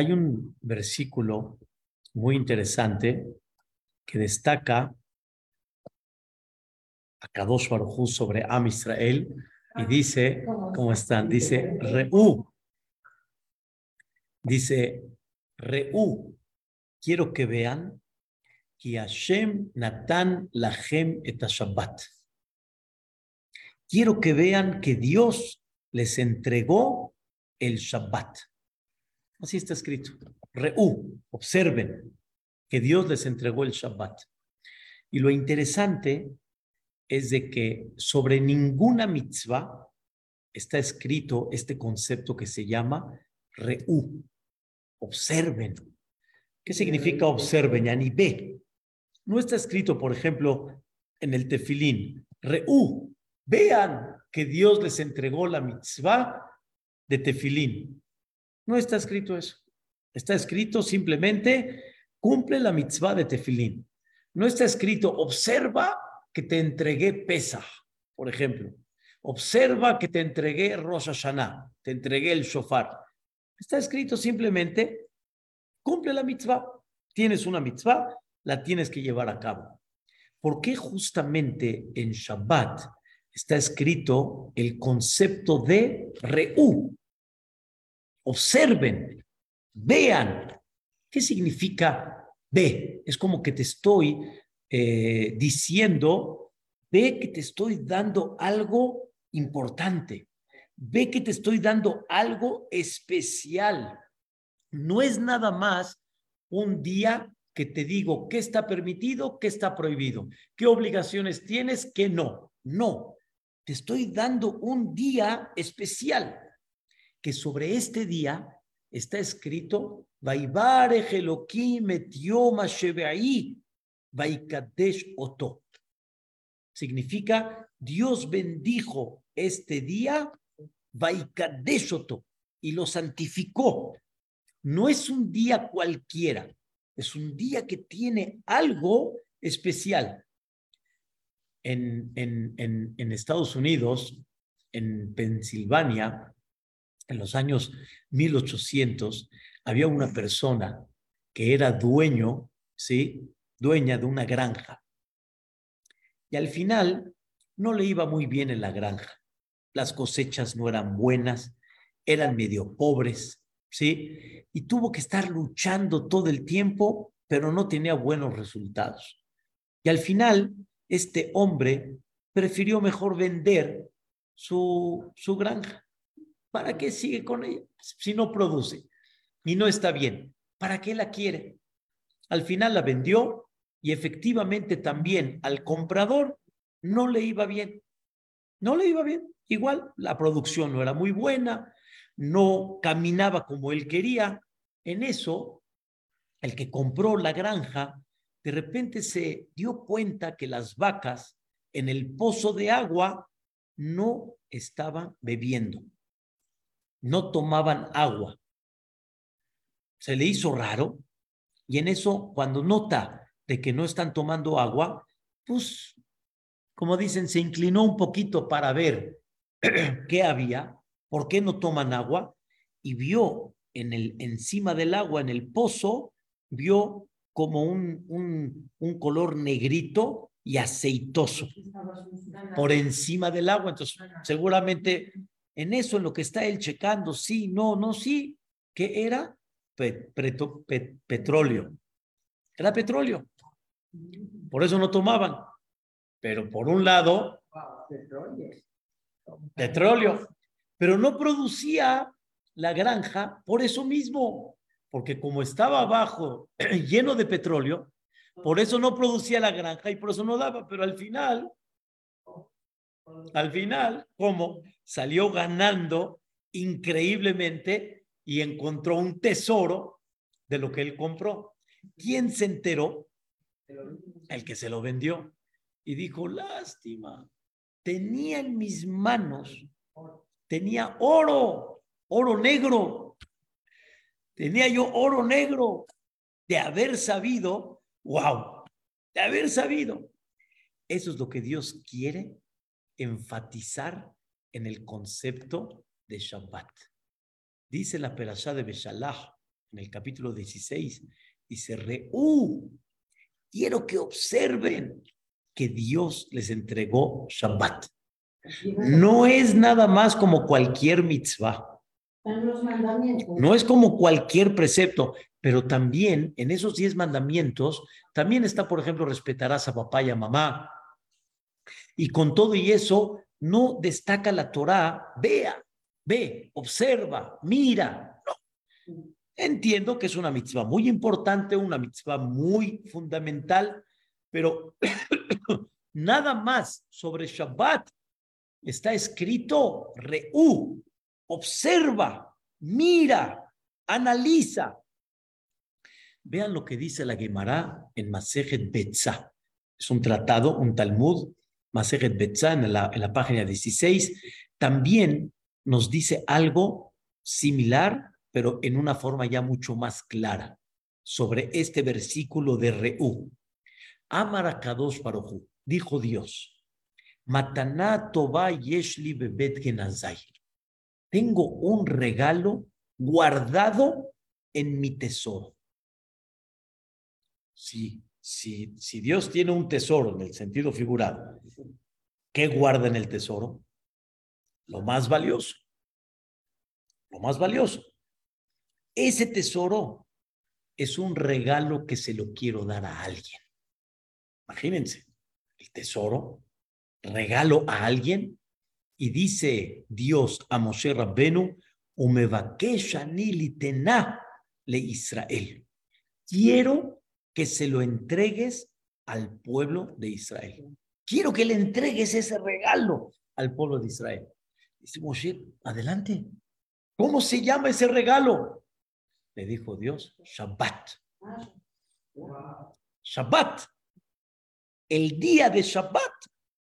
Hay un versículo muy interesante que destaca a Kadosh Baruj sobre Am Israel y dice, ¿cómo están? Dice, Reú. Dice, Reú. Quiero que vean que Hashem Natan Lahem et Shabbat. Quiero que vean que Dios les entregó el Shabbat. Así está escrito. Reú, observen que Dios les entregó el Shabbat. Y lo interesante es de que sobre ninguna mitzvah está escrito este concepto que se llama reú. Observen. ¿Qué significa observen? Ve. No está escrito, por ejemplo, en el tefilín, reú. Vean que Dios les entregó la mitzvah de tefilín. No está escrito eso. Está escrito simplemente, cumple la mitzvah de tefilín. No está escrito, observa que te entregué pesa, por ejemplo. Observa que te entregué Rosh Hashanah, te entregué el shofar. Está escrito simplemente, cumple la mitzvah. Tienes una mitzvah, la tienes que llevar a cabo. ¿Por qué justamente en Shabbat está escrito el concepto de reú? Observen, vean. ¿Qué significa ve? Es como que te estoy eh, diciendo, ve que te estoy dando algo importante, ve que te estoy dando algo especial. No es nada más un día que te digo qué está permitido, qué está prohibido, qué obligaciones tienes, qué no. No, te estoy dando un día especial, que sobre este día está escrito. Significa Dios bendijo este día, y lo santificó. No es un día cualquiera, es un día que tiene algo especial. En, en, en Estados Unidos, en Pensilvania, en los años 1800, había una persona que era dueño, ¿sí? dueña de una granja. Y al final no le iba muy bien en la granja. Las cosechas no eran buenas, eran medio pobres, ¿sí? Y tuvo que estar luchando todo el tiempo, pero no tenía buenos resultados. Y al final, este hombre prefirió mejor vender su, su granja. ¿Para qué sigue con ella? Si no produce y no está bien, ¿para qué la quiere? Al final la vendió y efectivamente también al comprador no le iba bien. No le iba bien. Igual la producción no era muy buena, no caminaba como él quería. En eso, el que compró la granja, de repente se dio cuenta que las vacas en el pozo de agua no estaban bebiendo, no tomaban agua. Se le hizo raro y en eso, cuando nota de que no están tomando agua, pues, como dicen, se inclinó un poquito para ver qué había, por qué no toman agua, y vio en el, encima del agua, en el pozo, vio como un, un, un color negrito y aceitoso por encima del agua. Entonces, seguramente en eso, en lo que está él checando, sí, no, no, sí, ¿qué era? petróleo. Era petróleo. Por eso no tomaban. Pero por un lado, petróleo. Pero no producía la granja por eso mismo, porque como estaba abajo lleno de petróleo, por eso no producía la granja y por eso no daba, pero al final, al final, ¿cómo? Salió ganando increíblemente y encontró un tesoro de lo que él compró. ¿Quién se enteró? el que se lo vendió. Y dijo, lástima, tenía en mis manos, tenía oro, oro negro. Tenía yo oro negro de haber sabido, wow, de haber sabido. Eso es lo que Dios quiere enfatizar en el concepto de Shabbat. Dice la Perashá de Beshalach en el capítulo 16, dice, Reú, quiero que observen que Dios les entregó Shabbat. No es nada más como cualquier mitzvah. No es como cualquier precepto, pero también en esos diez mandamientos, también está, por ejemplo, respetarás a papá y a mamá. Y con todo y eso, no destaca la Torah, vea, ve, observa, mira. Entiendo que es una mitzvah muy importante, una mitzvah muy fundamental, pero nada más sobre Shabbat está escrito reú, observa, mira, analiza. Vean lo que dice la Gemara en Masejet Betzah. Es un tratado, un Talmud, Masejet Betzah, en la, página 16. También nos dice algo similar, pero en una forma ya mucho más clara, sobre este versículo de Reú. Amarakados Parohu, dijo Dios, Mataná Toba Yeshli Bebet Genazai. Tengo un regalo guardado en mi tesoro. Sí, si Dios tiene un tesoro en el sentido figurado, ¿qué guarda en el tesoro? Lo más valioso. Lo más valioso. Ese tesoro es un regalo que se lo quiero dar a alguien. Imagínense, el tesoro, regalo a alguien y dice Dios a Moshe Rabbenu, le Israel. Quiero que se lo entregues al pueblo de Israel. Quiero que le entregues ese regalo al pueblo de Israel. Dice Moshe, adelante. ¿Cómo se llama ese regalo? Le dijo Dios, Shabbat. Shabbat el día de Shabbat,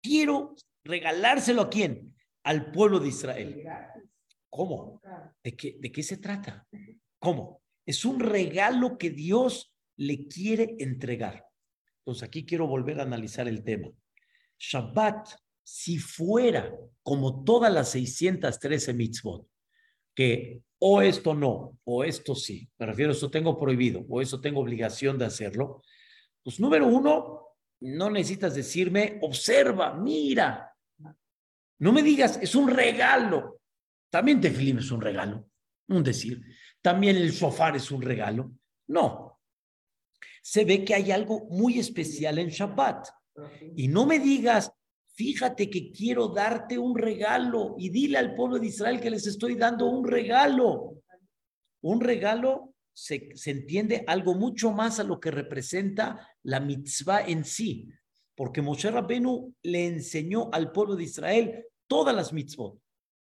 quiero regalárselo a quién? Al pueblo de Israel. ¿Cómo? ¿De qué, ¿De qué se trata? ¿Cómo? Es un regalo que Dios le quiere entregar. Entonces aquí quiero volver a analizar el tema. Shabbat, si fuera como todas las 613 mitzvot, que o esto no, o esto sí, me refiero, esto tengo prohibido, o eso tengo obligación de hacerlo, pues número uno, no necesitas decirme, observa, mira. No me digas, es un regalo. También Tefilim es un regalo, un decir. También el sofá es un regalo. No. Se ve que hay algo muy especial en Shabbat. Y no me digas, fíjate que quiero darte un regalo y dile al pueblo de Israel que les estoy dando un regalo. Un regalo se, entiende algo mucho más a lo que representa la mitzvah en sí, porque Moshe Rabbenu le enseñó al pueblo de Israel todas las mitzvot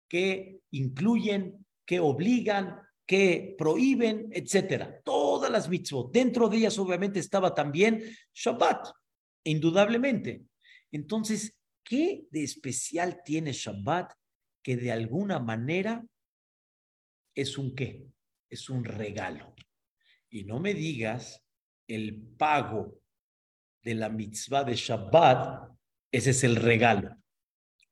que incluyen, que obligan, que prohíben, etcétera. Las mitzvot. Dentro de ellas, obviamente, estaba también Shabbat, indudablemente. Entonces, ¿qué de especial tiene Shabbat que de alguna manera es un qué? Es un regalo. Y no me digas el pago de la mitzvah de Shabbat, ese es el regalo.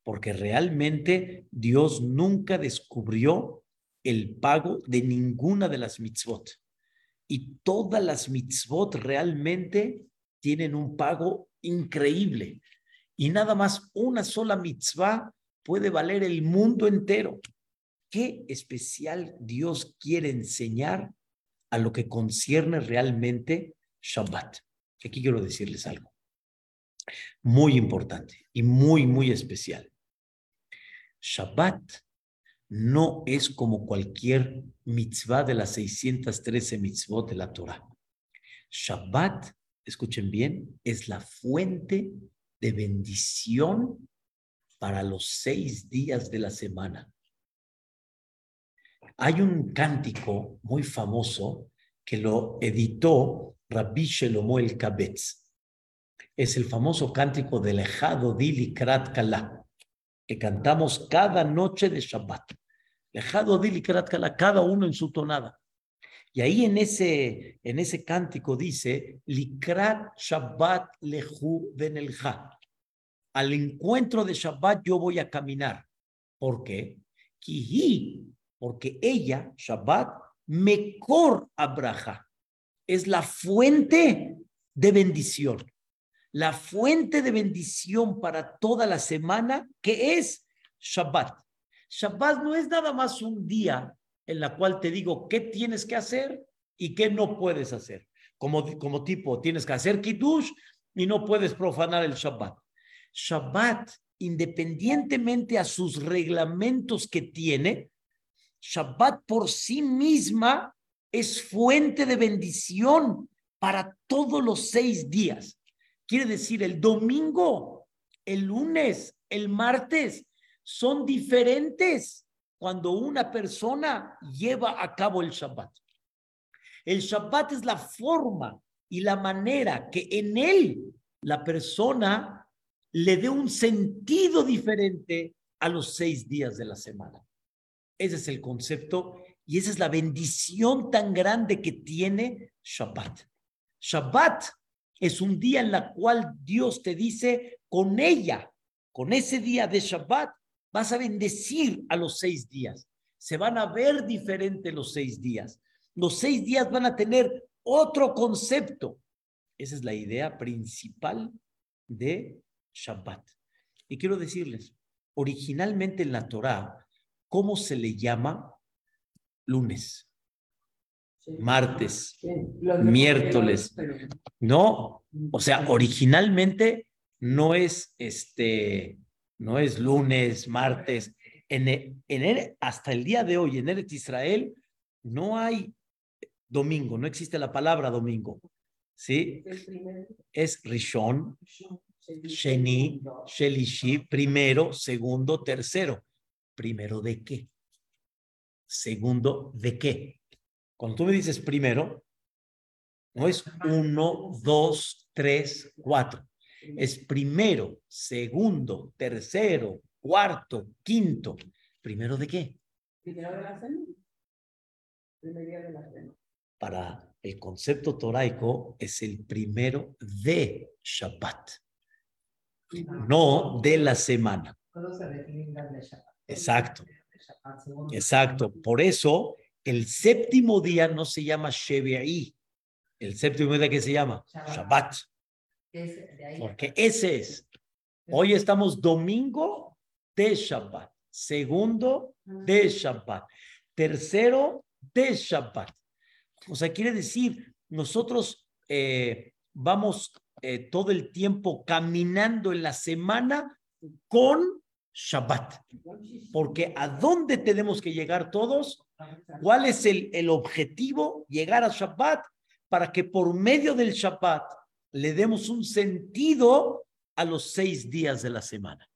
Porque realmente Dios nunca descubrió el pago de ninguna de las mitzvot. Y todas las mitzvot realmente tienen un pago increíble. Y nada más una sola mitzvah puede valer el mundo entero. ¿Qué especial Dios quiere enseñar a lo que concierne realmente Shabbat. Aquí quiero decirles algo muy importante y muy, muy especial. Shabbat no es como cualquier mitzvah de las 613 mitzvot de la Torah. Shabbat, escuchen bien, es la fuente de bendición para los seis días de la semana. Hay un cántico muy famoso que lo editó Rabbi Shelomo el Kabetz. Es el famoso cántico del Ejado Dili Krat Kala, que cantamos cada noche de Shabbat. Ejado Dili Krat Kala, cada uno en su tonada. Y ahí en ese, en ese cántico dice, Likrat Shabbat Lehu Benelja. Al encuentro de Shabbat yo voy a caminar. ¿Por qué? Kihi porque ella, Shabbat, Mekor Abraha es la fuente de bendición. La fuente de bendición para toda la semana, que es Shabbat. Shabbat no es nada más un día en la cual te digo qué tienes que hacer y qué no puedes hacer. Como, como tipo, tienes que hacer kiddush y no puedes profanar el Shabbat. Shabbat, independientemente a sus reglamentos que tiene, Shabbat por sí misma es fuente de bendición para todos los seis días. Quiere decir, el domingo, el lunes, el martes son diferentes cuando una persona lleva a cabo el Shabbat. El Shabbat es la forma y la manera que en él la persona le dé un sentido diferente a los seis días de la semana. Ese es el concepto y esa es la bendición tan grande que tiene Shabbat. Shabbat es un día en la cual Dios te dice, con ella, con ese día de Shabbat, vas a bendecir a los seis días. Se van a ver diferente los seis días. Los seis días van a tener otro concepto. Esa es la idea principal de Shabbat. Y quiero decirles, originalmente en la Torá, ¿cómo se le llama lunes? Martes, miércoles, ¿no? O sea, originalmente no es este, no es lunes, martes. En, en hasta el día de hoy en Eretz Israel no hay domingo, no existe la palabra domingo. ¿Sí? Es Rishon, Sheni, Shelishi, primero, segundo, tercero. ¿Primero de qué? Segundo, ¿de qué? Cuando tú me dices primero, no es uno, dos, tres, cuatro. Es primero, segundo, tercero, cuarto, quinto. ¿Primero de qué? Primero de la cena. de la cena. Para el concepto toraico es el primero de Shabbat, no de la semana. Exacto. Exacto. Por eso el séptimo día no se llama Shevi'i. El séptimo día que se llama Shabbat. Porque ese es. Hoy estamos domingo de Shabbat. Segundo de Shabbat. Tercero de Shabbat. O sea, quiere decir, nosotros eh, vamos eh, todo el tiempo caminando en la semana con Shabbat. Porque ¿a dónde tenemos que llegar todos? ¿Cuál es el, el objetivo? Llegar a Shabbat para que por medio del Shabbat le demos un sentido a los seis días de la semana.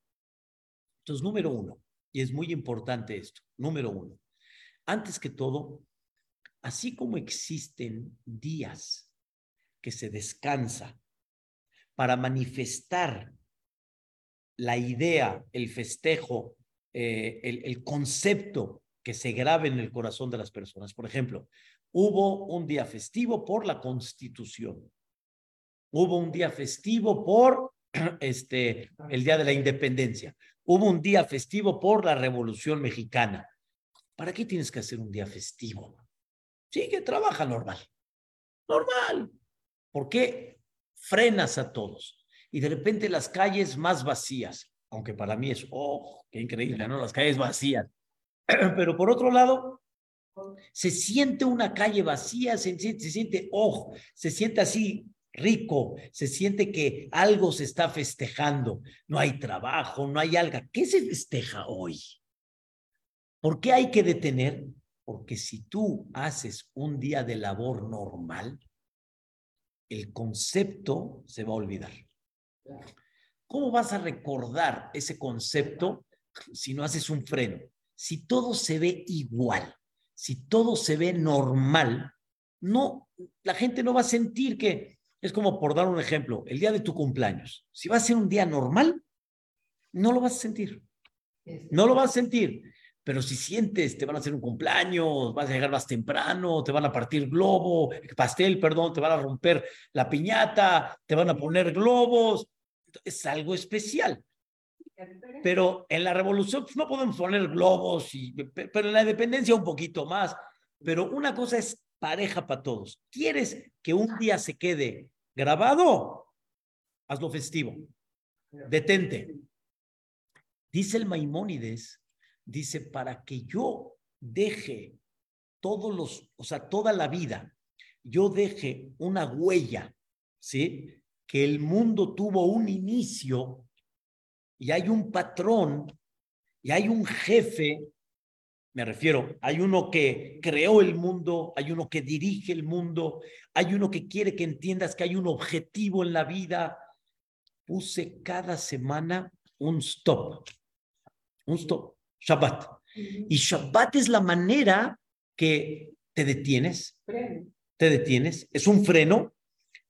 Entonces, número uno, y es muy importante esto, número uno, antes que todo, así como existen días que se descansa para manifestar la idea, el festejo, eh, el, el concepto que se grabe en el corazón de las personas. Por ejemplo, hubo un día festivo por la Constitución. Hubo un día festivo por este, el Día de la Independencia. Hubo un día festivo por la Revolución Mexicana. ¿Para qué tienes que hacer un día festivo? Sí, que trabaja normal. Normal. ¿Por qué frenas a todos? y de repente las calles más vacías, aunque para mí es, oh, qué increíble, ¿no? Las calles vacías. Pero por otro lado, se siente una calle vacía, se, se siente, oh, se siente así rico, se siente que algo se está festejando, no hay trabajo, no hay algo. ¿Qué se festeja hoy? ¿Por qué hay que detener? Porque si tú haces un día de labor normal, el concepto se va a olvidar. ¿Cómo vas a recordar ese concepto si no haces un freno? Si todo se ve igual, si todo se ve normal, no, la gente no va a sentir que es como por dar un ejemplo, el día de tu cumpleaños. Si va a ser un día normal, no lo vas a sentir. No lo vas a sentir. Pero si sientes, te van a hacer un cumpleaños, vas a llegar más temprano, te van a partir globo, pastel, perdón, te van a romper la piñata, te van a poner globos, es algo especial. Pero en la revolución pues, no podemos poner globos, y, pero en la independencia un poquito más. Pero una cosa es pareja para todos. ¿Quieres que un día se quede grabado? Hazlo festivo. Detente. Dice el Maimónides, dice, para que yo deje todos los, o sea, toda la vida, yo deje una huella, ¿sí? Que el mundo tuvo un inicio y hay un patrón y hay un jefe, me refiero, hay uno que creó el mundo, hay uno que dirige el mundo, hay uno que quiere que entiendas que hay un objetivo en la vida. Puse cada semana un stop, un stop, Shabbat. Y Shabbat es la manera que te detienes, te detienes, es un freno,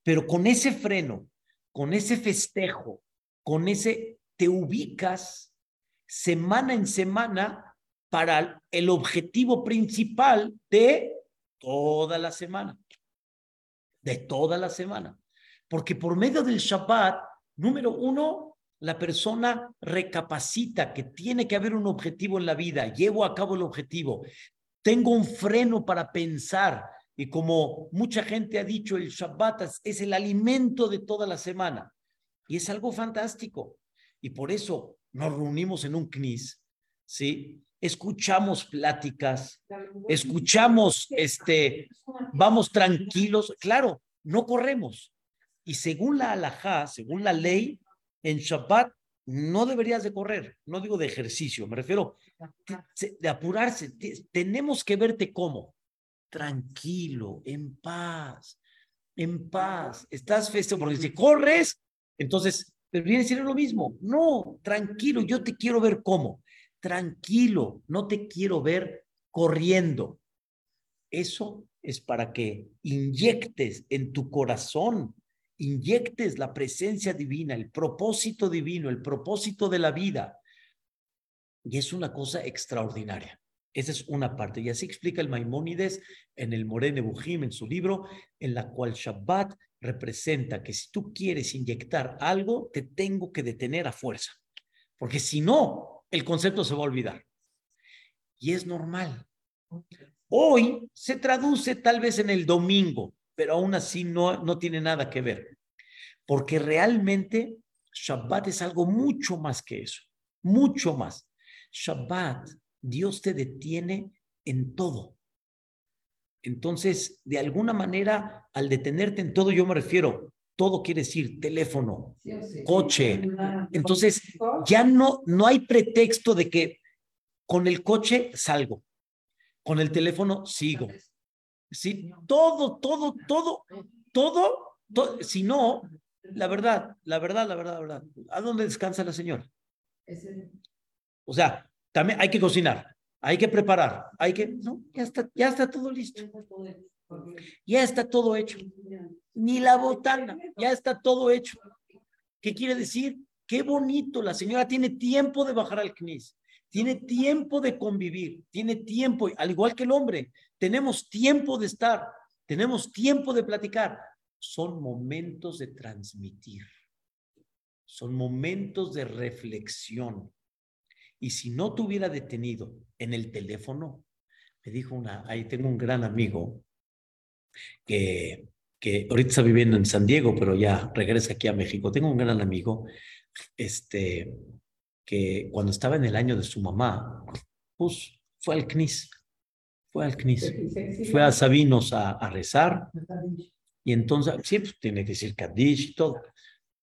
pero con ese freno, con ese festejo, con ese te ubicas semana en semana para el objetivo principal de toda la semana, de toda la semana. Porque por medio del Shabbat, número uno, la persona recapacita que tiene que haber un objetivo en la vida, llevo a cabo el objetivo, tengo un freno para pensar. Y como mucha gente ha dicho, el Shabbat es el alimento de toda la semana. Y es algo fantástico. Y por eso nos reunimos en un CNIS, ¿sí? Escuchamos pláticas, escuchamos, este, vamos tranquilos, claro, no corremos. Y según la alajá, según la ley, en Shabbat no deberías de correr, no digo de ejercicio, me refiero de apurarse. Tenemos que verte como tranquilo, en paz, en paz. Estás festejo, porque si corres, entonces pero viene siendo lo mismo. No, tranquilo, yo te quiero ver cómo. Tranquilo, no te quiero ver corriendo. Eso es para que inyectes en tu corazón, inyectes la presencia divina, el propósito divino, el propósito de la vida. Y es una cosa extraordinaria. Esa es una parte. Y así explica el Maimónides en el Morene Bujim, en su libro, en la cual Shabbat representa que si tú quieres inyectar algo, te tengo que detener a fuerza. Porque si no, el concepto se va a olvidar. Y es normal. Hoy se traduce tal vez en el domingo, pero aún así no, no tiene nada que ver. Porque realmente Shabbat es algo mucho más que eso. Mucho más. Shabbat Dios te detiene en todo. Entonces, de alguna manera, al detenerte en todo, yo me refiero, todo quiere decir teléfono, coche. Entonces, ya no, no hay pretexto de que con el coche salgo, con el teléfono sigo. Sí, todo, todo, todo, todo, todo si no, la verdad, la verdad, la verdad, la verdad, ¿a dónde descansa la señora? O sea, también hay que cocinar, hay que preparar, hay que, no, ya está, ya está todo listo. Ya está todo hecho. Ni la botana, ya está todo hecho. ¿Qué quiere decir? Qué bonito, la señora tiene tiempo de bajar al CNIS, tiene tiempo de convivir, tiene tiempo, al igual que el hombre, tenemos tiempo de estar, tenemos tiempo de platicar. Son momentos de transmitir, son momentos de reflexión, y si no te hubiera detenido en el teléfono, me dijo una, ahí tengo un gran amigo que, que ahorita está viviendo en San Diego, pero ya regresa aquí a México. Tengo un gran amigo, este, que cuando estaba en el año de su mamá, pues fue al CNIS, fue al CNIS, fue a Sabinos a, a rezar. Y entonces, siempre pues, tiene que decir Kadish y todo.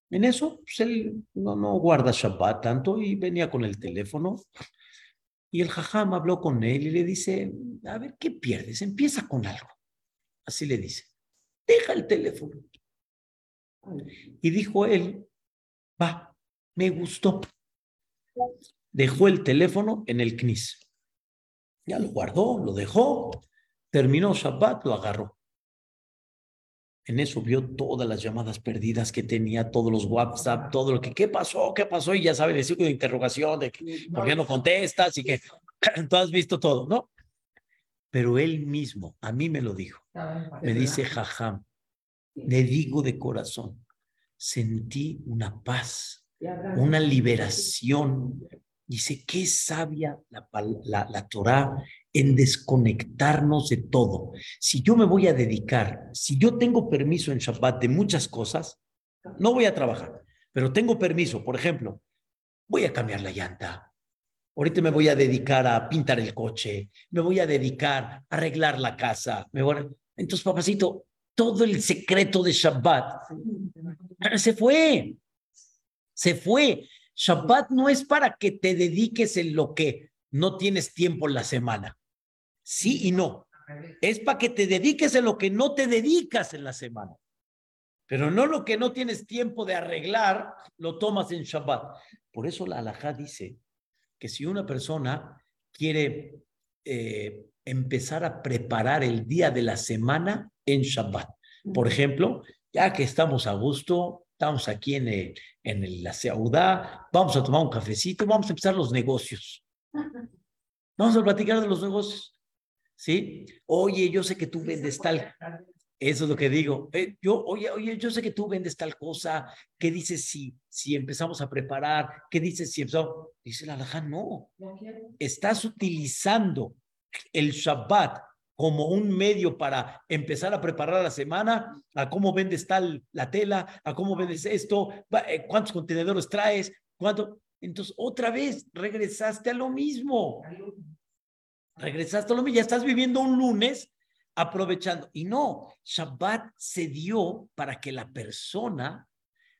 En eso, pues él no, no guarda Shabbat tanto y venía con el teléfono. Y el jajam habló con él y le dice, a ver, ¿qué pierdes? Empieza con algo. Así le dice, deja el teléfono. Y dijo él, va, me gustó. Dejó el teléfono en el CNIS. Ya lo guardó, lo dejó, terminó Shabbat, lo agarró. En eso vio todas las llamadas perdidas que tenía, todos los WhatsApp, todo lo que, ¿qué pasó? ¿Qué pasó? Y ya sabe, decir de interrogación, de que, ¿por qué no contestas? Y que tú has visto todo, ¿no? Pero él mismo, a mí me lo dijo. Me dice, jajam, le digo de corazón, sentí una paz, una liberación. Dice, qué sabia la, la, la Torah en desconectarnos de todo. Si yo me voy a dedicar, si yo tengo permiso en Shabbat de muchas cosas, no voy a trabajar, pero tengo permiso, por ejemplo, voy a cambiar la llanta. Ahorita me voy a dedicar a pintar el coche, me voy a dedicar a arreglar la casa. Me voy Entonces, papacito, todo el secreto de Shabbat se fue. Se fue. Shabbat no es para que te dediques en lo que no tienes tiempo en la semana. Sí y no. Es para que te dediques en lo que no te dedicas en la semana. Pero no lo que no tienes tiempo de arreglar, lo tomas en Shabbat. Por eso la halajá dice que si una persona quiere eh, empezar a preparar el día de la semana en Shabbat, por ejemplo, ya que estamos a gusto, estamos aquí en, en la Seudá, vamos a tomar un cafecito, vamos a empezar los negocios. Vamos a platicar de los negocios. ¿Sí? Oye, yo sé que tú vendes tal. Eso es lo que digo. Eh, yo, oye, oye, yo sé que tú vendes tal cosa. ¿Qué dices si, si empezamos a preparar? ¿Qué dices si empezamos? Dice la alhaja, no. Estás utilizando el Shabbat como un medio para empezar a preparar la semana, a cómo vendes tal la tela, a cómo vendes esto, eh, cuántos contenedores traes, cuánto. Entonces, otra vez regresaste a lo mismo. Regresaste a lo mismo. Ya estás viviendo un lunes aprovechando. Y no, Shabbat se dio para que la persona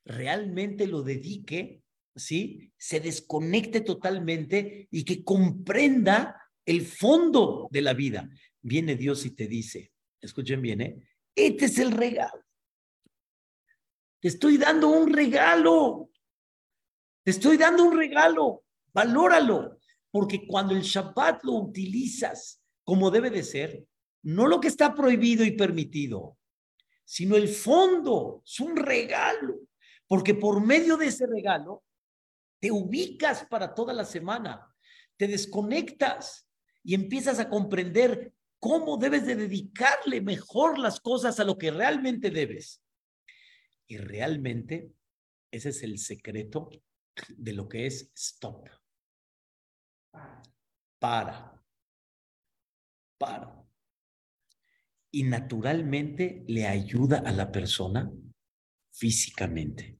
realmente lo dedique, ¿sí? Se desconecte totalmente y que comprenda el fondo de la vida. Viene Dios y te dice, escuchen bien, ¿eh? Este es el regalo. Te estoy dando un regalo. Te estoy dando un regalo. Valóralo. Porque cuando el Shabbat lo utilizas como debe de ser, no lo que está prohibido y permitido, sino el fondo, es un regalo, porque por medio de ese regalo te ubicas para toda la semana, te desconectas y empiezas a comprender cómo debes de dedicarle mejor las cosas a lo que realmente debes. Y realmente ese es el secreto de lo que es stop. Para. Para y naturalmente le ayuda a la persona físicamente,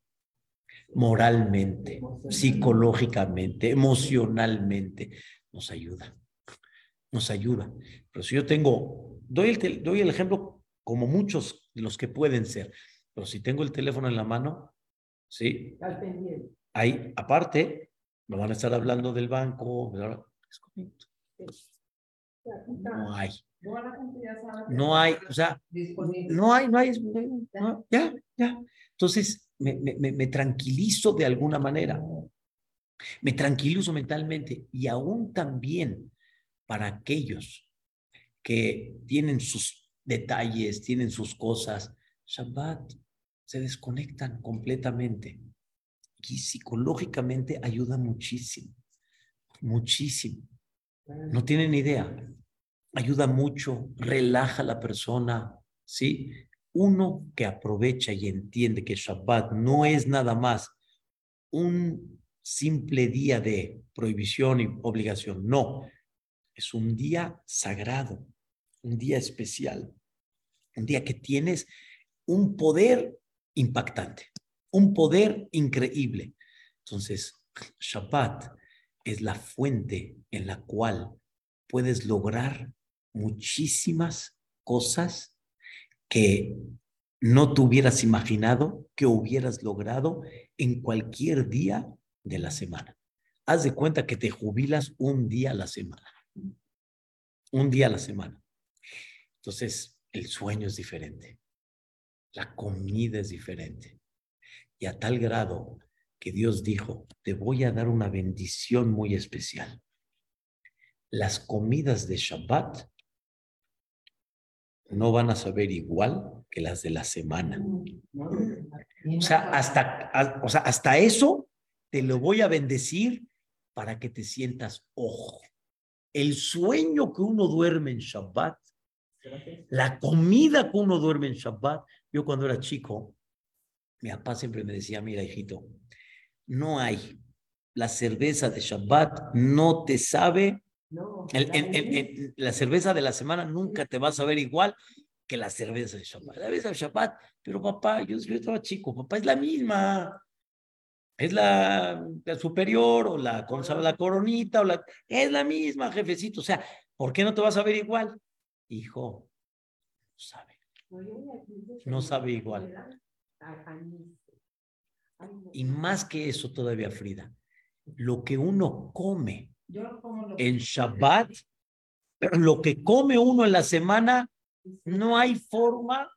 moralmente, psicológicamente, emocionalmente. Nos ayuda, nos ayuda. Pero si yo tengo, doy el, doy el ejemplo como muchos de los que pueden ser, pero si tengo el teléfono en la mano, ¿sí? Ahí, aparte, no van a estar hablando del banco. No hay. No hay, o sea, no hay, no hay, ya, ya. Entonces, me, me, me tranquilizo de alguna manera, me tranquilizo mentalmente y aún también para aquellos que tienen sus detalles, tienen sus cosas, Shabbat se desconectan completamente y psicológicamente ayuda muchísimo, muchísimo. No tienen idea ayuda mucho, relaja a la persona, ¿sí? Uno que aprovecha y entiende que Shabbat no es nada más un simple día de prohibición y obligación, no, es un día sagrado, un día especial, un día que tienes un poder impactante, un poder increíble. Entonces, Shabbat es la fuente en la cual puedes lograr muchísimas cosas que no te hubieras imaginado que hubieras logrado en cualquier día de la semana. Haz de cuenta que te jubilas un día a la semana. Un día a la semana. Entonces, el sueño es diferente. La comida es diferente. Y a tal grado que Dios dijo, te voy a dar una bendición muy especial. Las comidas de Shabbat no van a saber igual que las de la semana. O sea, hasta, o sea, hasta eso te lo voy a bendecir para que te sientas, ojo, el sueño que uno duerme en Shabbat, la comida que uno duerme en Shabbat. Yo cuando era chico, mi papá siempre me decía, mira, hijito, no hay, la cerveza de Shabbat no te sabe la cerveza de la semana nunca te vas a ver igual que la cerveza de Shabbat. La cerveza de Shabbat, pero papá, yo, yo estaba chico, papá, es la misma. Es la, superior o la, ¿cómo la coronita o la, es la misma, jefecito. O sea, ¿por qué no te vas a ver igual? Hijo, no sabe. No sabe igual. Y más que eso todavía, Frida, lo que uno come en Shabbat, lo que come uno en la semana, no hay forma,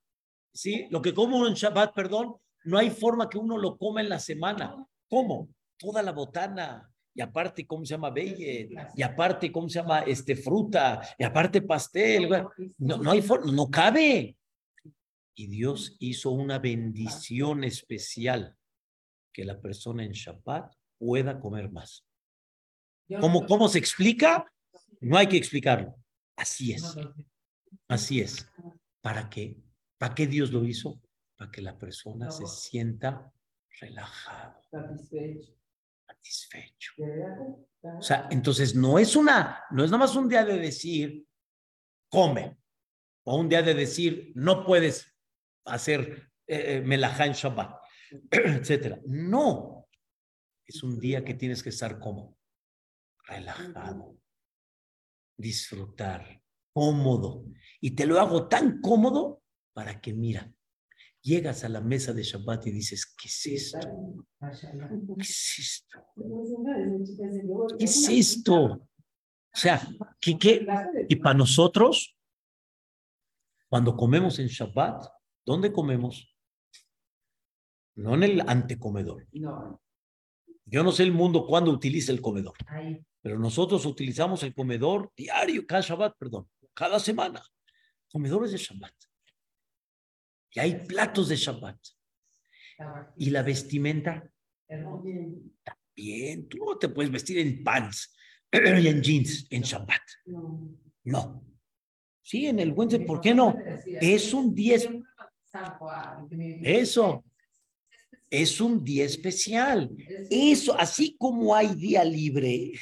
¿sí? Lo que come uno en Shabbat, perdón, no hay forma que uno lo coma en la semana. ¿Cómo? Toda la botana, y aparte, ¿cómo se llama? Belle, y aparte, ¿cómo se llama? Este, fruta, y aparte pastel. No, no hay forma, no cabe. Y Dios hizo una bendición especial que la persona en Shabbat pueda comer más. ¿Cómo, ¿Cómo se explica? No hay que explicarlo. Así es. Así es. ¿Para qué? ¿Para qué Dios lo hizo? Para que la persona se sienta relajado. Satisfecho. Satisfecho. O sea, entonces no es una, no es nada más un día de decir, come, o un día de decir, no puedes hacer eh, eh Shabbat, etcétera. No, es un día que tienes que estar como relajado, disfrutar, cómodo. Y te lo hago tan cómodo para que, mira, llegas a la mesa de Shabbat y dices, ¿qué es esto? ¿Qué es esto? ¿Qué es esto? O sea, ¿qué, qué? Y para nosotros, cuando comemos en Shabbat, ¿dónde comemos? No en el antecomedor. Yo no sé el mundo cuándo utiliza el comedor, pero nosotros utilizamos el comedor diario, cada Shabbat, perdón, cada semana. Comedores de Shabbat. Y hay platos de Shabbat. Y la vestimenta también. Tú no te puedes vestir en pants y en jeans en Shabbat. No. Sí, en el buen ¿por qué no? Es un 10. Eso. Es un día especial. Eso, así como hay día libre,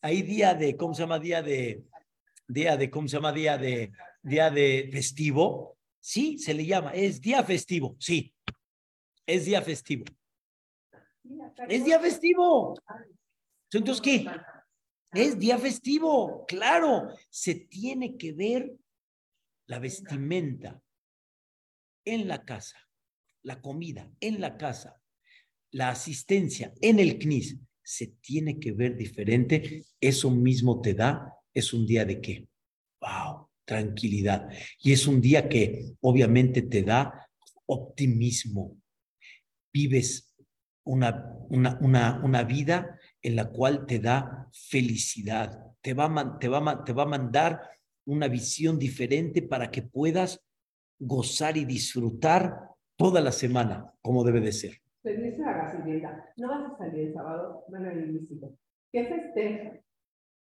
hay día de, ¿cómo se llama? Día de, día de, ¿cómo se llama? Día de, día de festivo. Sí, se le llama, es día festivo, sí. Es día festivo. Es día festivo. Entonces, ¿qué? Es día festivo, claro. Se tiene que ver la vestimenta en la casa la comida en la casa, la asistencia en el CNIS, se tiene que ver diferente, eso mismo te da, es un día de qué? Wow, tranquilidad. Y es un día que obviamente te da optimismo. Vives una, una, una, una vida en la cual te da felicidad, te va, te, va, te va a mandar una visión diferente para que puedas gozar y disfrutar toda la semana, como debe de ser. Pues dice la no vas a salir el sábado, van a ir ¿Qué festeja?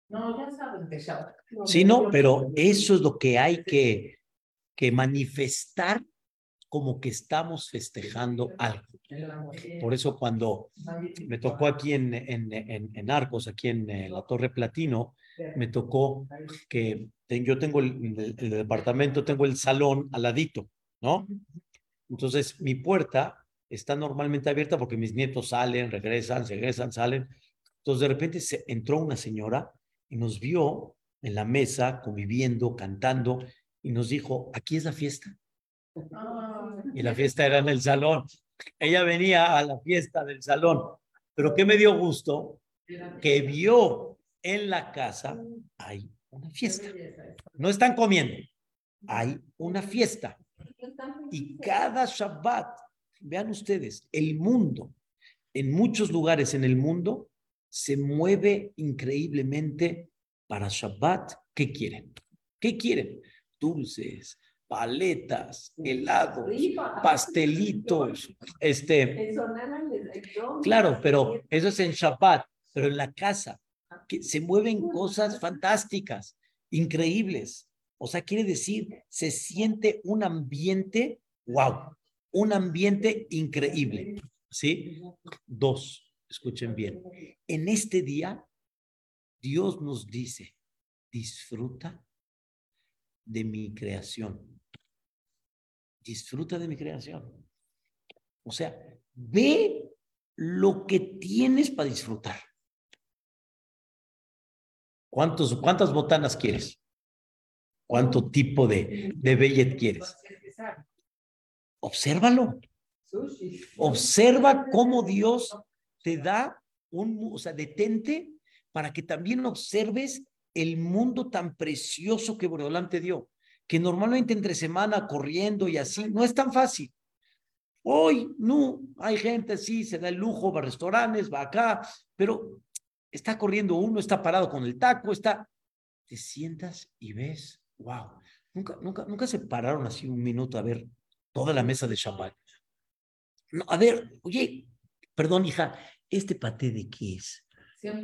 No, ya saben que ya. Sí, no, pero eso es lo que hay que, que manifestar como que estamos festejando algo. Por eso cuando me tocó aquí en, en, en, Arcos, aquí en, eh, la Torre Platino, me tocó que yo tengo el, el, departamento, tengo el salón al ladito, ¿no? Entonces, mi puerta está normalmente abierta porque mis nietos salen, regresan, regresan, salen. Entonces, de repente se entró una señora y nos vio en la mesa, conviviendo, cantando, y nos dijo, aquí es la fiesta. Y la fiesta era en el salón. Ella venía a la fiesta del salón. Pero ¿qué me dio gusto? Que vio en la casa, hay una fiesta. No están comiendo, hay una fiesta. Y cada Shabbat, vean ustedes, el mundo, en muchos lugares en el mundo, se mueve increíblemente para Shabbat. ¿Qué quieren? ¿Qué quieren? Dulces, paletas, helados, pastelitos, este. Claro, pero eso es en Shabbat, pero en la casa que se mueven cosas fantásticas, increíbles. O sea, quiere decir, se siente un ambiente, wow, un ambiente increíble. ¿Sí? Dos, escuchen bien. En este día, Dios nos dice, disfruta de mi creación. Disfruta de mi creación. O sea, ve lo que tienes para disfrutar. ¿Cuántos, ¿Cuántas botanas quieres? ¿Cuánto tipo de, de bellet quieres? Obsérvalo. Observa cómo Dios te da un, o sea, detente para que también observes el mundo tan precioso que Boreolán te dio, que normalmente entre semana corriendo y así, no es tan fácil. Hoy, no, hay gente, sí, se da el lujo, va a restaurantes, va acá, pero está corriendo uno, está parado con el taco, está, te sientas y ves, wow, nunca, nunca, nunca se pararon así un minuto a ver toda la mesa de Shabbat. No, a ver, oye, perdón, hija, ¿este paté de qué es?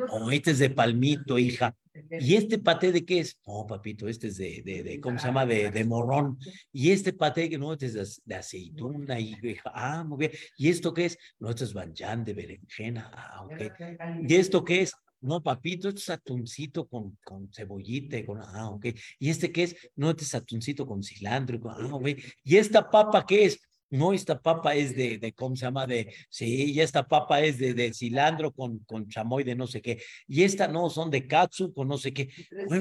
Oh, este es de palmito, hija. ¿Y este paté de qué es? Oh, papito, este es de, de, de ¿cómo se llama? De, de morrón. ¿Y este paté que no, este es de, aceituna? Y, ah, muy bien. ¿Y esto qué es? No, esto es banján de berenjena. Ah, ok. ¿Y esto qué es? No, papito, esto es atuncito con, con cebollita. Con, ah, ok. ¿Y este qué es? No, este es atuncito con cilantro. ah, ok. ¿Y esta papa qué es? No, esta papa es de, de, ¿cómo se llama? De, sí, y esta papa es de, de cilantro con, con chamoy de no sé qué. Y esta no, son de katsu con no sé qué.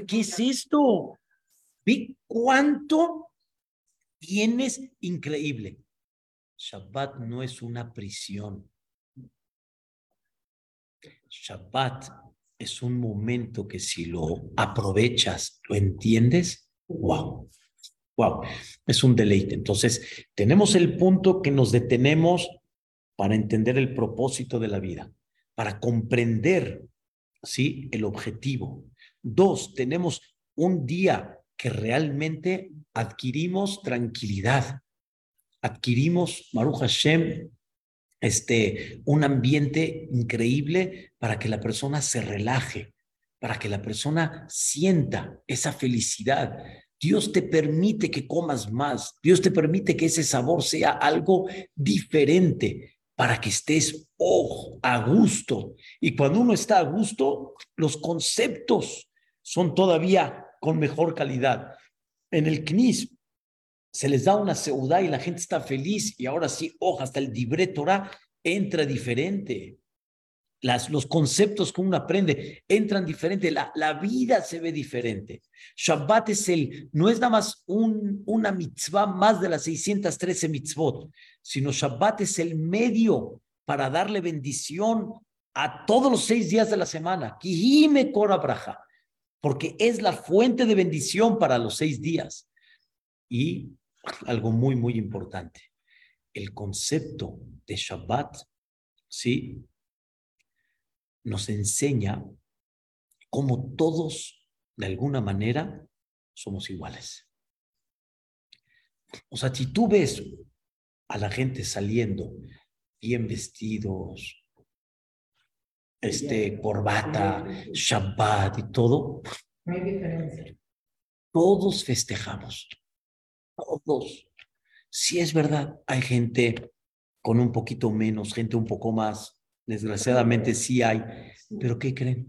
¿Qué es esto? ¿Vi cuánto tienes increíble? Shabbat no es una prisión. Shabbat es un momento que si lo aprovechas, lo entiendes, wow, Wow, es un deleite. Entonces, tenemos el punto que nos detenemos para entender el propósito de la vida, para comprender, ¿sí? El objetivo. Dos, tenemos un día que realmente adquirimos tranquilidad, adquirimos, Maruch Hashem, este, un ambiente increíble para que la persona se relaje, para que la persona sienta esa felicidad, Dios te permite que comas más, Dios te permite que ese sabor sea algo diferente para que estés oh, a gusto. Y cuando uno está a gusto, los conceptos son todavía con mejor calidad. En el CNIS se les da una seudá y la gente está feliz y ahora sí, oh, hasta el Dibre Torah entra diferente las, los conceptos que uno aprende entran diferente, la, la vida se ve diferente. Shabbat es el, no es nada más un, una mitzvah más de las 613 mitzvot, sino Shabbat es el medio para darle bendición a todos los seis días de la semana. Kihime Braja, porque es la fuente de bendición para los seis días. Y algo muy, muy importante, el concepto de Shabbat, ¿sí? Nos enseña cómo todos, de alguna manera, somos iguales. O sea, si tú ves a la gente saliendo bien vestidos, este, corbata, Shabbat y todo, no hay diferencia. Todos festejamos, todos. Si es verdad, hay gente con un poquito menos, gente un poco más, Desgraciadamente sí hay, pero ¿qué creen?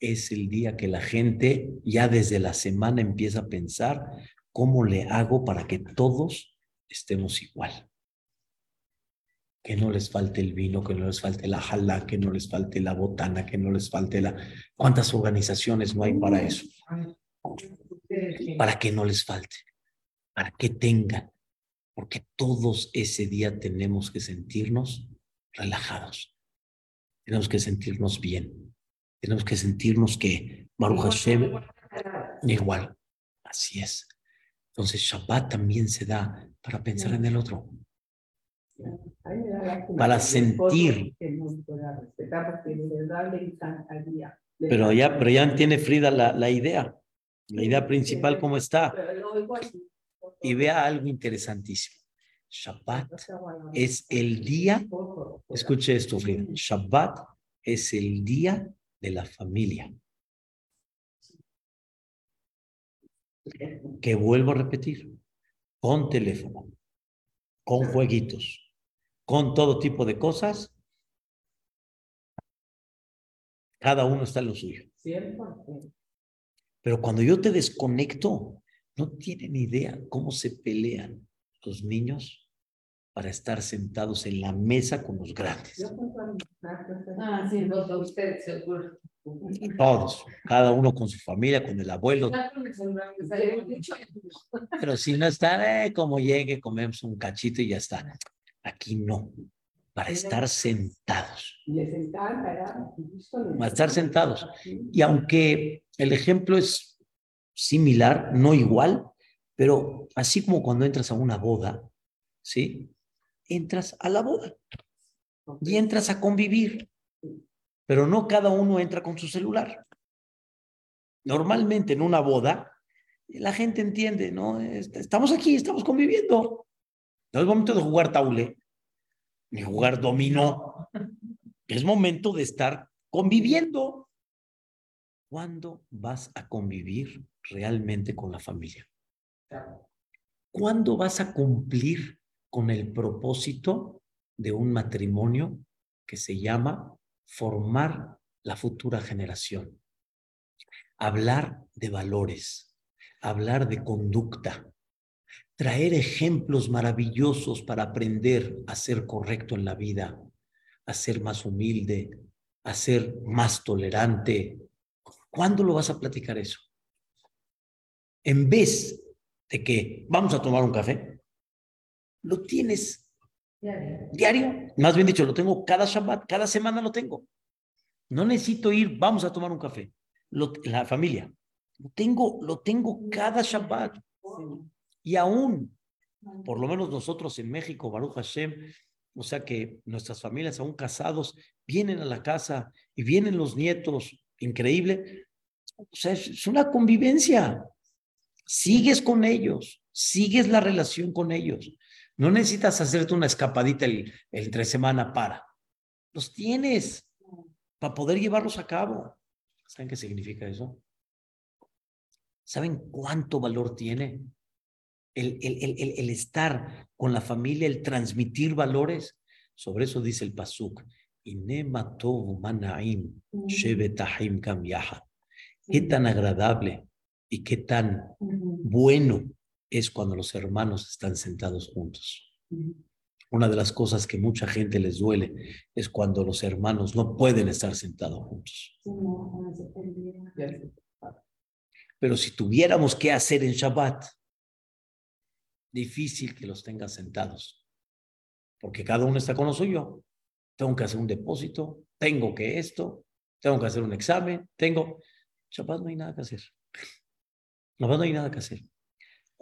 Es el día que la gente ya desde la semana empieza a pensar cómo le hago para que todos estemos igual. Que no les falte el vino, que no les falte la jala, que no les falte la botana, que no les falte la... ¿Cuántas organizaciones no hay para eso? Para que no les falte, para que tengan, porque todos ese día tenemos que sentirnos relajados. Tenemos que sentirnos bien. Tenemos que sentirnos que Baruch Hashem igual. Así es. Entonces Shabbat también se da para pensar en el otro. Para sentir. Pero ya, pero ya tiene Frida la, la idea. La idea principal, ¿cómo está? Y vea algo interesantísimo. Shabbat es el día, escuche esto, Shabbat es el día de la familia. Que vuelvo a repetir, con teléfono, con jueguitos, con todo tipo de cosas, cada uno está en lo suyo. Pero cuando yo te desconecto, no tienen idea cómo se pelean los niños para estar sentados en la mesa con los grandes. Ah, sí, ustedes seguro. Todos, cada uno con su familia, con el abuelo. Pero si no está, eh, como llegue, comemos un cachito y ya está. Aquí no, para estar sentados. Para estar sentados. Y aunque el ejemplo es similar, no igual, pero así como cuando entras a una boda, ¿sí? Entras a la boda y entras a convivir pero no cada uno entra con su celular. Normalmente en una boda, la gente entiende, ¿no? Estamos aquí, estamos conviviendo. No es momento de jugar taule, ni jugar dominó. Es momento de estar conviviendo. ¿Cuándo vas a convivir realmente con la familia? ¿Cuándo vas a cumplir con el propósito de un matrimonio que se llama formar la futura generación, hablar de valores, hablar de conducta, traer ejemplos maravillosos para aprender a ser correcto en la vida, a ser más humilde, a ser más tolerante. ¿Cuándo lo vas a platicar eso? En vez de que vamos a tomar un café, lo tienes Diario. Más bien dicho, lo tengo cada Shabbat, cada semana lo tengo. No necesito ir, vamos a tomar un café. la familia. Lo tengo, lo tengo cada Shabbat. Y aún, por lo menos nosotros en México, Baruch Hashem, o sea que nuestras familias aún casados vienen a la casa y vienen los nietos, increíble. O sea, es una convivencia. Sigues con ellos, sigues la relación con ellos. No necesitas hacerte una escapadita el, entre semana para. Los tienes para poder llevarlos a cabo. ¿Saben qué significa eso? ¿Saben cuánto valor tiene el, el, el, el estar con la familia, el transmitir valores? Sobre eso dice el Pasuk. Qué tan agradable y qué tan bueno es cuando los hermanos están sentados juntos. Una de las cosas que mucha gente les duele es cuando los hermanos no pueden estar sentados juntos. Pero si tuviéramos que hacer en Shabbat, difícil que los tengan sentados, porque cada uno está con lo suyo. Tengo que hacer un depósito, tengo que esto, tengo que hacer un examen, tengo... Shabbat no hay nada que hacer. Shabbat no hay nada que hacer.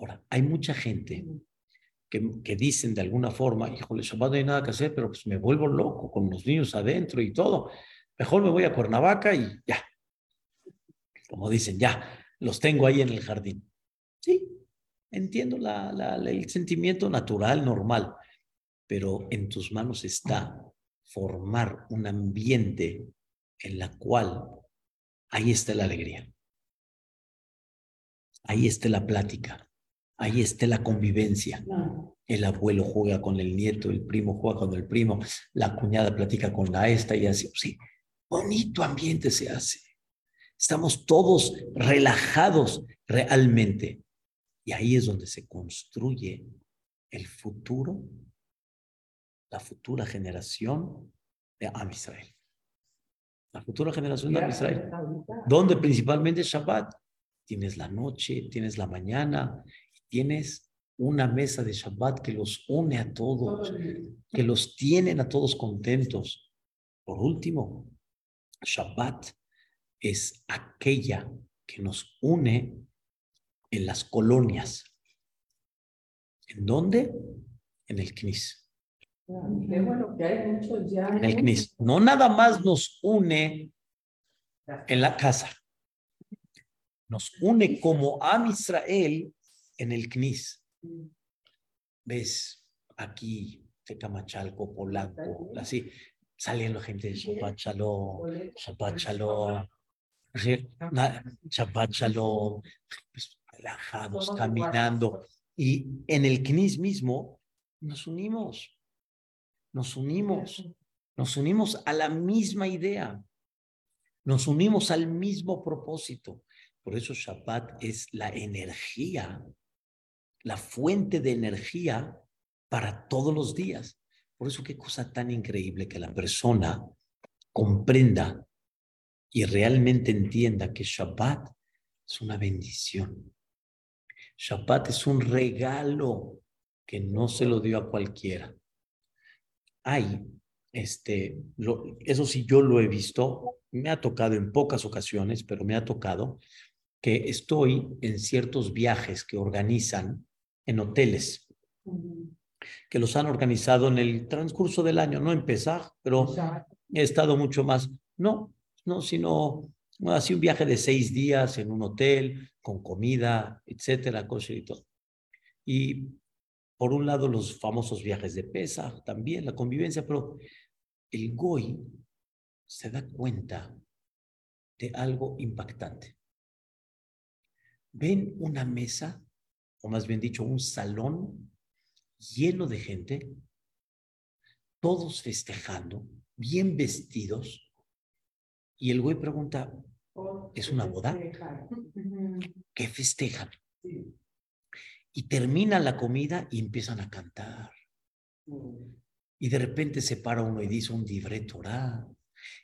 Ahora, hay mucha gente que, que, dicen de alguna forma, híjole, Shabbat no hay nada que hacer, pero pues me vuelvo loco con los niños adentro y todo. Mejor me voy a Cuernavaca y ya. Como dicen, ya, los tengo ahí en el jardín. Sí, entiendo la, la, el sentimiento natural, normal, pero en tus manos está formar un ambiente en la cual ahí está la alegría. Ahí está la plática ahí está la convivencia. El abuelo juega con el nieto, el primo juega con el primo, la cuñada platica con la esta y así. Sí, bonito ambiente se hace. Estamos todos relajados realmente. Y ahí es donde se construye el futuro, la futura generación de Am Israel. La futura generación de Am Israel. Donde principalmente Shabbat. Tienes la noche, tienes la mañana, tienes una mesa de Shabbat que los une a todos, que los tienen a todos contentos. Por último, Shabbat es aquella que nos une en las colonias. ¿En dónde? En el CNIS. En el CNIS. No nada más nos une en la casa. Nos une como a Israel en el CNIS, ves aquí Tecamachalco, Polanco, así, salen la gente de Shabbat Shalom, pues, relajados, caminando. Y en el CNIS mismo nos unimos, nos unimos, nos unimos a la misma idea, nos unimos al mismo propósito. Por eso Shabbat es la energía, la fuente de energía para todos los días. Por eso qué cosa tan increíble que la persona comprenda y realmente entienda que Shabbat es una bendición. Shabbat es un regalo que no se lo dio a cualquiera. Hay, este, eso sí yo lo he visto, me ha tocado en pocas ocasiones, pero me ha tocado que estoy en ciertos viajes que organizan en hoteles, que los han organizado en el transcurso del año, no en Pesaj, pero he estado mucho más, no, no, sino así un viaje de seis días en un hotel, con comida, etcétera, kosher y todo. Y por un lado los famosos viajes de Pesaj, también la convivencia, pero el Goy se da cuenta de algo impactante. Ven una mesa, o más bien dicho, un salón lleno de gente, todos festejando, bien vestidos, y el güey pregunta, ¿es una boda? ¿Qué festejan? Y terminan la comida y empiezan a cantar. Y de repente se para uno y dice un dibre Torah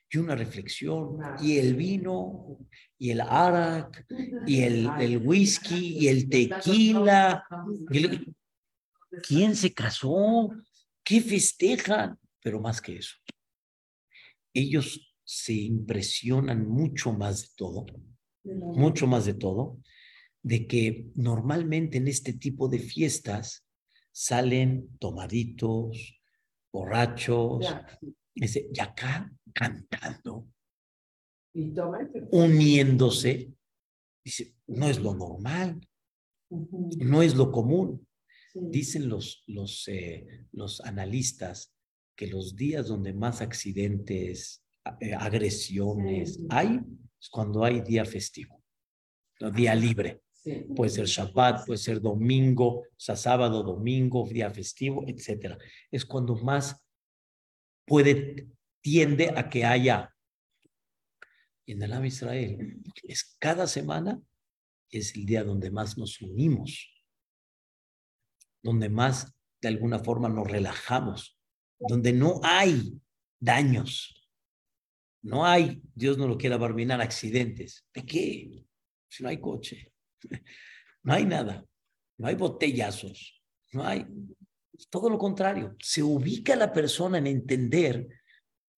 y una reflexión, y el vino, y el arak, y el, el whisky, y el tequila. ¿Quién se casó? ¿Qué festejan? Pero más que eso, ellos se impresionan mucho más de todo, mucho más de todo, de que normalmente en este tipo de fiestas salen tomaditos, borrachos, y acá cantando, uniéndose, dice, no es lo normal, no es lo común. Dicen los, los, eh, los analistas que los días donde más accidentes, eh, agresiones hay, es cuando hay día festivo, día libre. Puede ser Shabbat, puede ser domingo, o sea, sábado, domingo, día festivo, etc. Es cuando más puede, tiende a que haya. en el Am Israel, es cada semana, es el día donde más nos unimos, donde más de alguna forma nos relajamos, donde no hay daños, no hay, Dios no lo quiera barminar, accidentes. ¿De qué? Si no hay coche, no hay nada, no hay botellazos, no hay, todo lo contrario, se ubica la persona en entender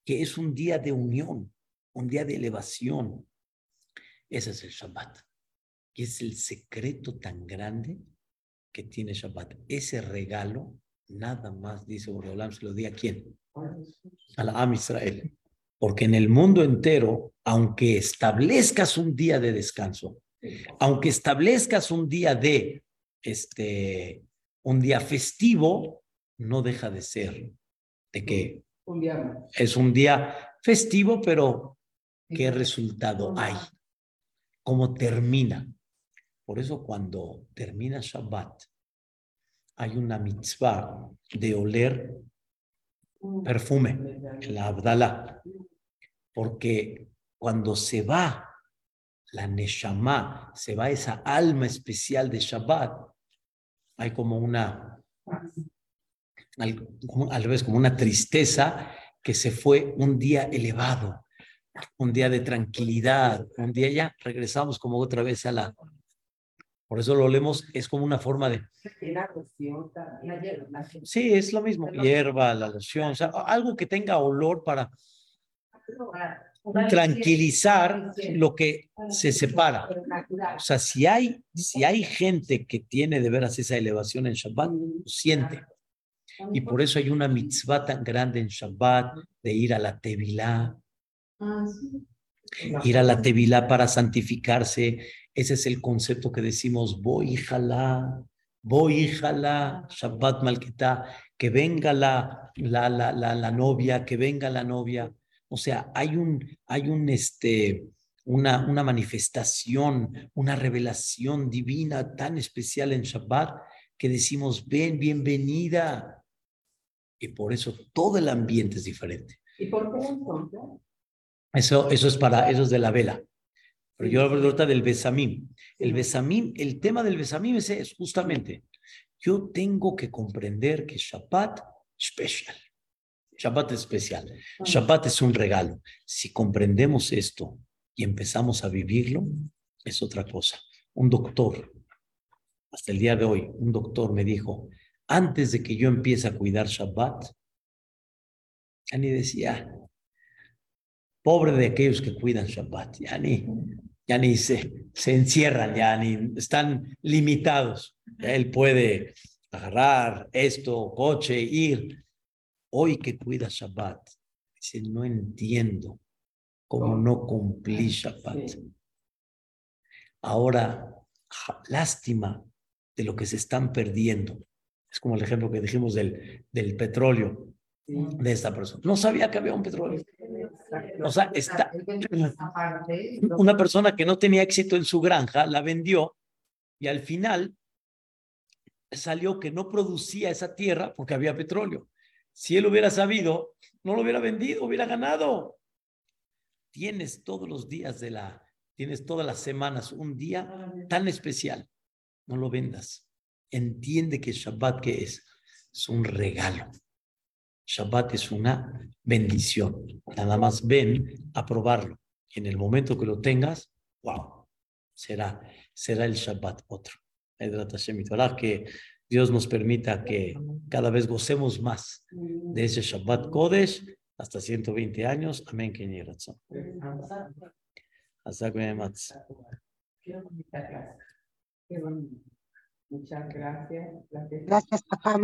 que es un día de unión, un día de elevación. Ese es el Shabbat. Y es el secreto tan grande que tiene Shabbat. Ese regalo, nada más, dice Boreolam, se lo di a quién? A la Am Israel. Porque en el mundo entero, aunque establezcas un día de descanso, aunque establezcas un día de este, un día festivo no deja de ser de que es un día festivo, pero ¿qué resultado hay? ¿Cómo termina? Por eso cuando termina Shabbat, hay una mitzvah de oler perfume, la Abdalá, porque cuando se va la Neshama, se va esa alma especial de Shabbat, hay como una, al, revés, como una tristeza que se fue un día elevado, un día de tranquilidad, un día ya regresamos como otra vez a la... Por eso lo leemos, es como una forma de... Sí, es lo mismo, hierba, la loción, o sea, algo que tenga olor para tranquilizar lo que se separa. O sea, si hay, si hay gente que tiene de veras esa elevación en Shabbat, lo siente. Y por eso hay una mitzvah tan grande en Shabbat de ir a la Tevilá. Ir a la Tevilá para santificarse. Ese es el concepto que decimos, voy jalá, voy jalá, Shabbat Malkitá, que venga la, la, la, la, la novia, que venga la novia. O sea, hay un, hay un, este, una, una manifestación, una revelación divina tan especial en Shabbat que decimos, ven, bienvenida. Y por eso todo el ambiente es diferente. ¿Y por qué? Eso, eso es para, eso es de la vela. Pero yo hablo ahorita del besamim. El besamim, el tema del besamim es justamente, yo tengo que comprender que Shabbat especial. Shabbat es especial. Shabbat es un regalo. Si comprendemos esto y empezamos a vivirlo, es otra cosa. Un doctor, hasta el día de hoy, un doctor me dijo, antes de que yo empiece a cuidar Shabbat, ya ni decía, pobre de aquellos que cuidan Shabbat, ya ni, ya ni se, se encierran, ya ni están limitados. él puede agarrar esto, coche, ir. Hoy que cuida Shabbat, dice, no entiendo cómo no cumplí Shabbat. Ahora, lástima de lo que se están perdiendo. Es como el ejemplo que dijimos del, del petróleo de esta persona. No sabía que había un petróleo. O sea, está, una persona que no tenía éxito en su granja la vendió y al final salió que no producía esa tierra porque había petróleo. Si él hubiera sabido, no lo hubiera vendido, hubiera ganado. Tienes todos los días de la, tienes todas las semanas un día tan especial. No lo vendas. Entiende que Shabbat que es, es un regalo. Shabbat es una bendición. Nada más ven a probarlo. En el momento que lo tengas, wow, será, será el Shabbat otro. Que Dios nos permita que cada vez gocemos más de ese Shabbat Kodesh hasta 120 años. Amén. Hasta Muchas gracias. Gracias, papá.